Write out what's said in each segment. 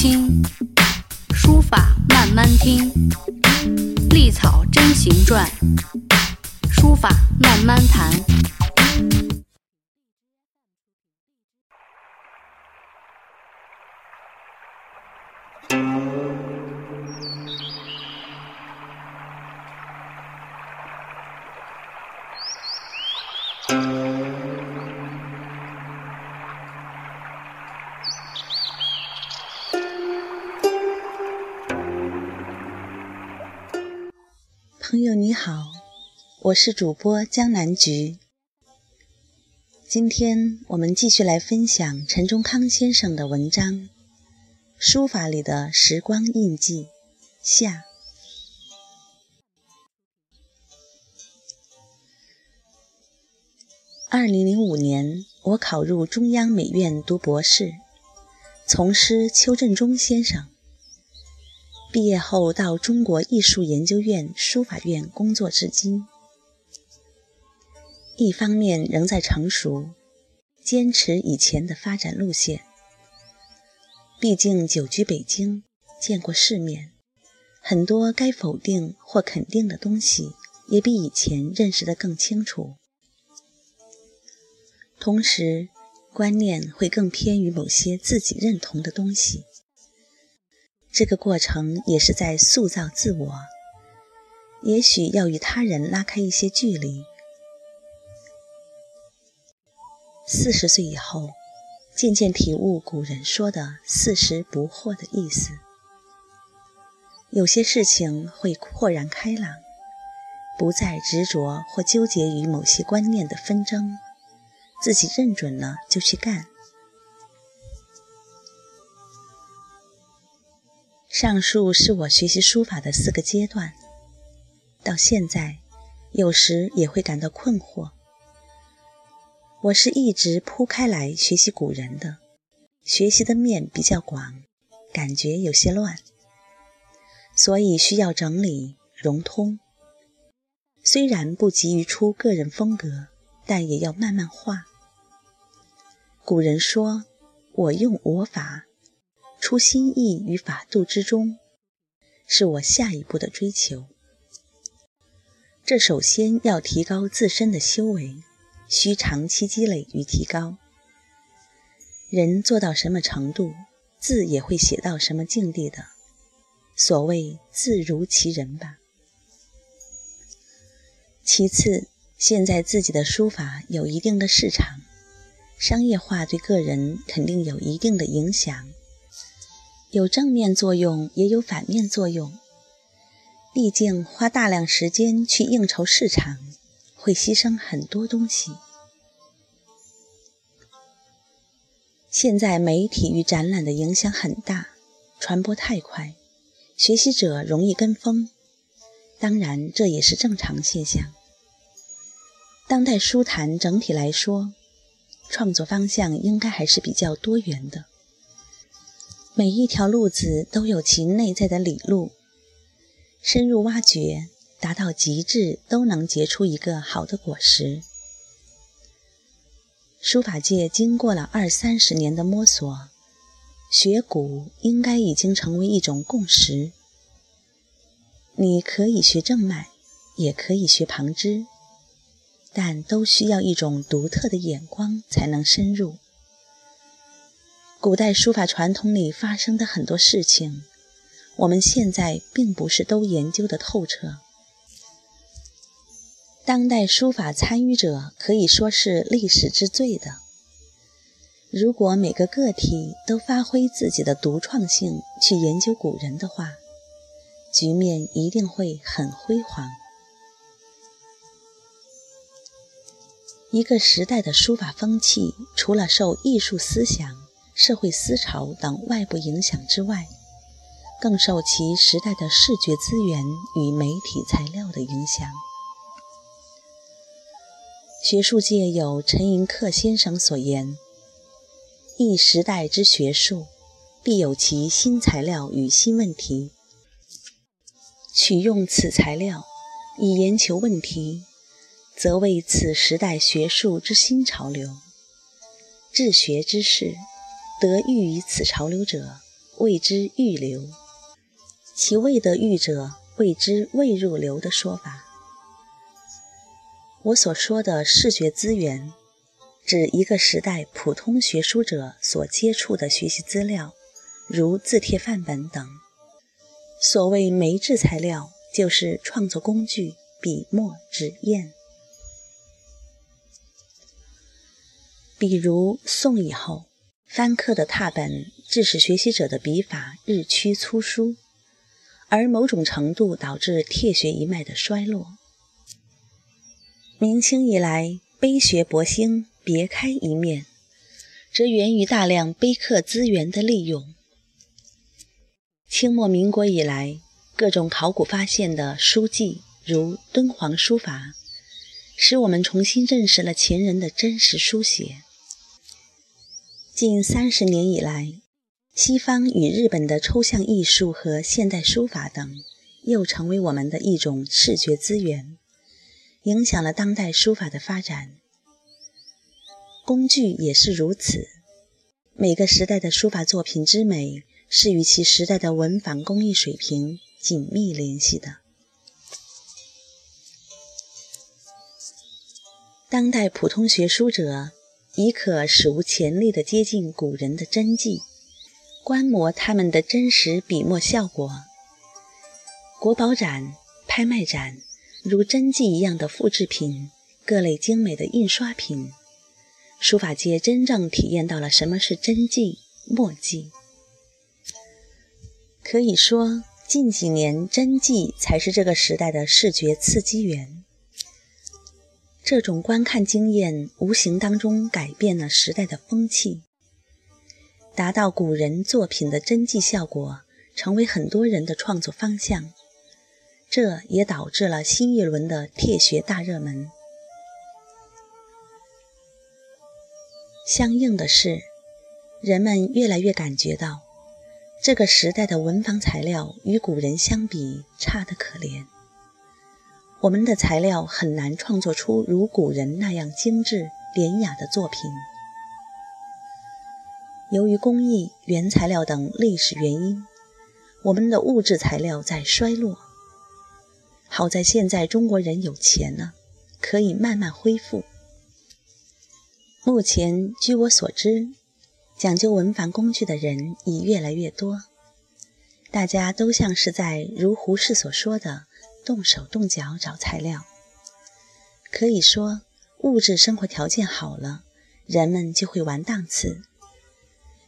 清，书法慢慢听，隶草真行传，书法慢慢谈。朋友你好，我是主播江南菊。今天我们继续来分享陈中康先生的文章《书法里的时光印记》下。二零零五年，我考入中央美院读博士，从师邱振中先生。毕业后到中国艺术研究院书法院工作至今，一方面仍在成熟，坚持以前的发展路线。毕竟久居北京，见过世面，很多该否定或肯定的东西，也比以前认识得更清楚。同时，观念会更偏于某些自己认同的东西。这个过程也是在塑造自我，也许要与他人拉开一些距离。四十岁以后，渐渐体悟古人说的“四十不惑”的意思。有些事情会豁然开朗，不再执着或纠结于某些观念的纷争，自己认准了就去干。上述是我学习书法的四个阶段，到现在，有时也会感到困惑。我是一直铺开来学习古人的，学习的面比较广，感觉有些乱，所以需要整理融通。虽然不急于出个人风格，但也要慢慢画。古人说：“我用我法。”出心意于法度之中，是我下一步的追求。这首先要提高自身的修为，需长期积累与提高。人做到什么程度，字也会写到什么境地的。所谓字如其人吧。其次，现在自己的书法有一定的市场，商业化对个人肯定有一定的影响。有正面作用，也有反面作用。毕竟花大量时间去应酬市场，会牺牲很多东西。现在媒体与展览的影响很大，传播太快，学习者容易跟风。当然，这也是正常现象。当代书坛整体来说，创作方向应该还是比较多元的。每一条路子都有其内在的理路，深入挖掘，达到极致，都能结出一个好的果实。书法界经过了二三十年的摸索，学古应该已经成为一种共识。你可以学正脉，也可以学旁支，但都需要一种独特的眼光才能深入。古代书法传统里发生的很多事情，我们现在并不是都研究的透彻。当代书法参与者可以说是历史之最的。如果每个个体都发挥自己的独创性去研究古人的话，局面一定会很辉煌。一个时代的书法风气，除了受艺术思想，社会思潮等外部影响之外，更受其时代的视觉资源与媒体材料的影响。学术界有陈寅恪先生所言：“一时代之学术，必有其新材料与新问题。取用此材料以研求问题，则为此时代学术之新潮流。治学之士。”得益于此潮流者，谓之欲流，其未得预者谓之未入流的说法。我所说的视觉资源，指一个时代普通学书者所接触的学习资料，如字帖范本等。所谓媒质材料，就是创作工具、笔墨纸砚。比如宋以后，翻刻的拓本致使学习者的笔法日趋粗疏，而某种程度导致帖学一脉的衰落。明清以来，碑学博兴，别开一面，则源于大量碑刻资源的利用。清末民国以来，各种考古发现的书迹，如敦煌书法，使我们重新认识了前人的真实书写。近三十年以来，西方与日本的抽象艺术和现代书法等，又成为我们的一种视觉资源，影响了当代书法的发展。工具也是如此。每个时代的书法作品之美，是与其时代的文房工艺水平紧密联系的。当代普通学书者。已可史无前例地接近古人的真迹，观摩他们的真实笔墨效果。国宝展、拍卖展，如真迹一样的复制品，各类精美的印刷品，书法界真正体验到了什么是真迹、墨迹。可以说，近几年真迹才是这个时代的视觉刺激源。这种观看经验无形当中改变了时代的风气，达到古人作品的真迹效果，成为很多人的创作方向。这也导致了新一轮的帖学大热门。相应的是，人们越来越感觉到，这个时代的文房材料与古人相比差得可怜。我们的材料很难创作出如古人那样精致典雅的作品。由于工艺、原材料等历史原因，我们的物质材料在衰落。好在现在中国人有钱了，可以慢慢恢复。目前，据我所知，讲究文房工具的人已越来越多，大家都像是在如胡适所说的。动手动脚找材料，可以说物质生活条件好了，人们就会玩档次。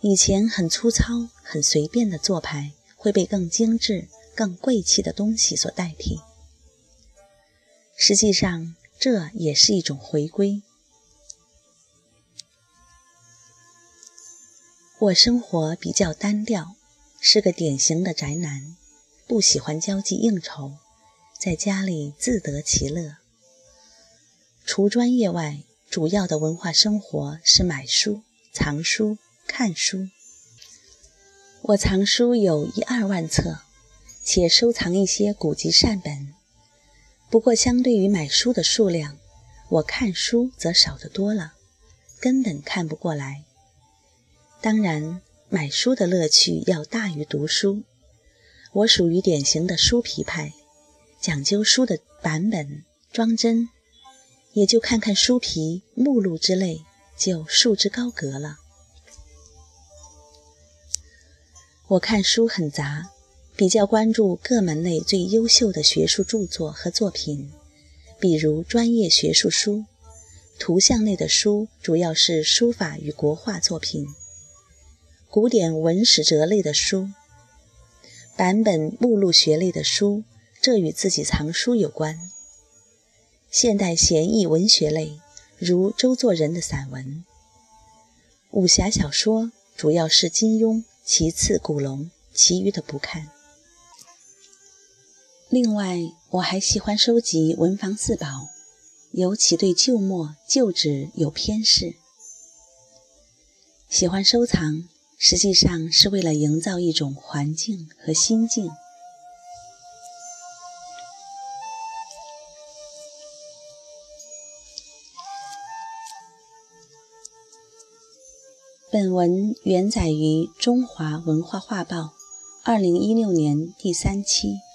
以前很粗糙、很随便的做派，会被更精致、更贵气的东西所代替。实际上，这也是一种回归。我生活比较单调，是个典型的宅男，不喜欢交际应酬。在家里自得其乐。除专业外，主要的文化生活是买书、藏书、看书。我藏书有一二万册，且收藏一些古籍善本。不过，相对于买书的数量，我看书则少得多了，根本看不过来。当然，买书的乐趣要大于读书。我属于典型的书皮派。讲究书的版本装帧，也就看看书皮、目录之类，就束之高阁了。我看书很杂，比较关注各门类最优秀的学术著作和作品，比如专业学术书；图像类的书主要是书法与国画作品；古典文史哲类的书；版本目录学类的书。这与自己藏书有关。现代闲逸文学类，如周作人的散文；武侠小说主要是金庸，其次古龙，其余的不看。另外，我还喜欢收集文房四宝，尤其对旧墨、旧纸有偏嗜。喜欢收藏，实际上是为了营造一种环境和心境。本文原载于《中华文化画报》二零一六年第三期。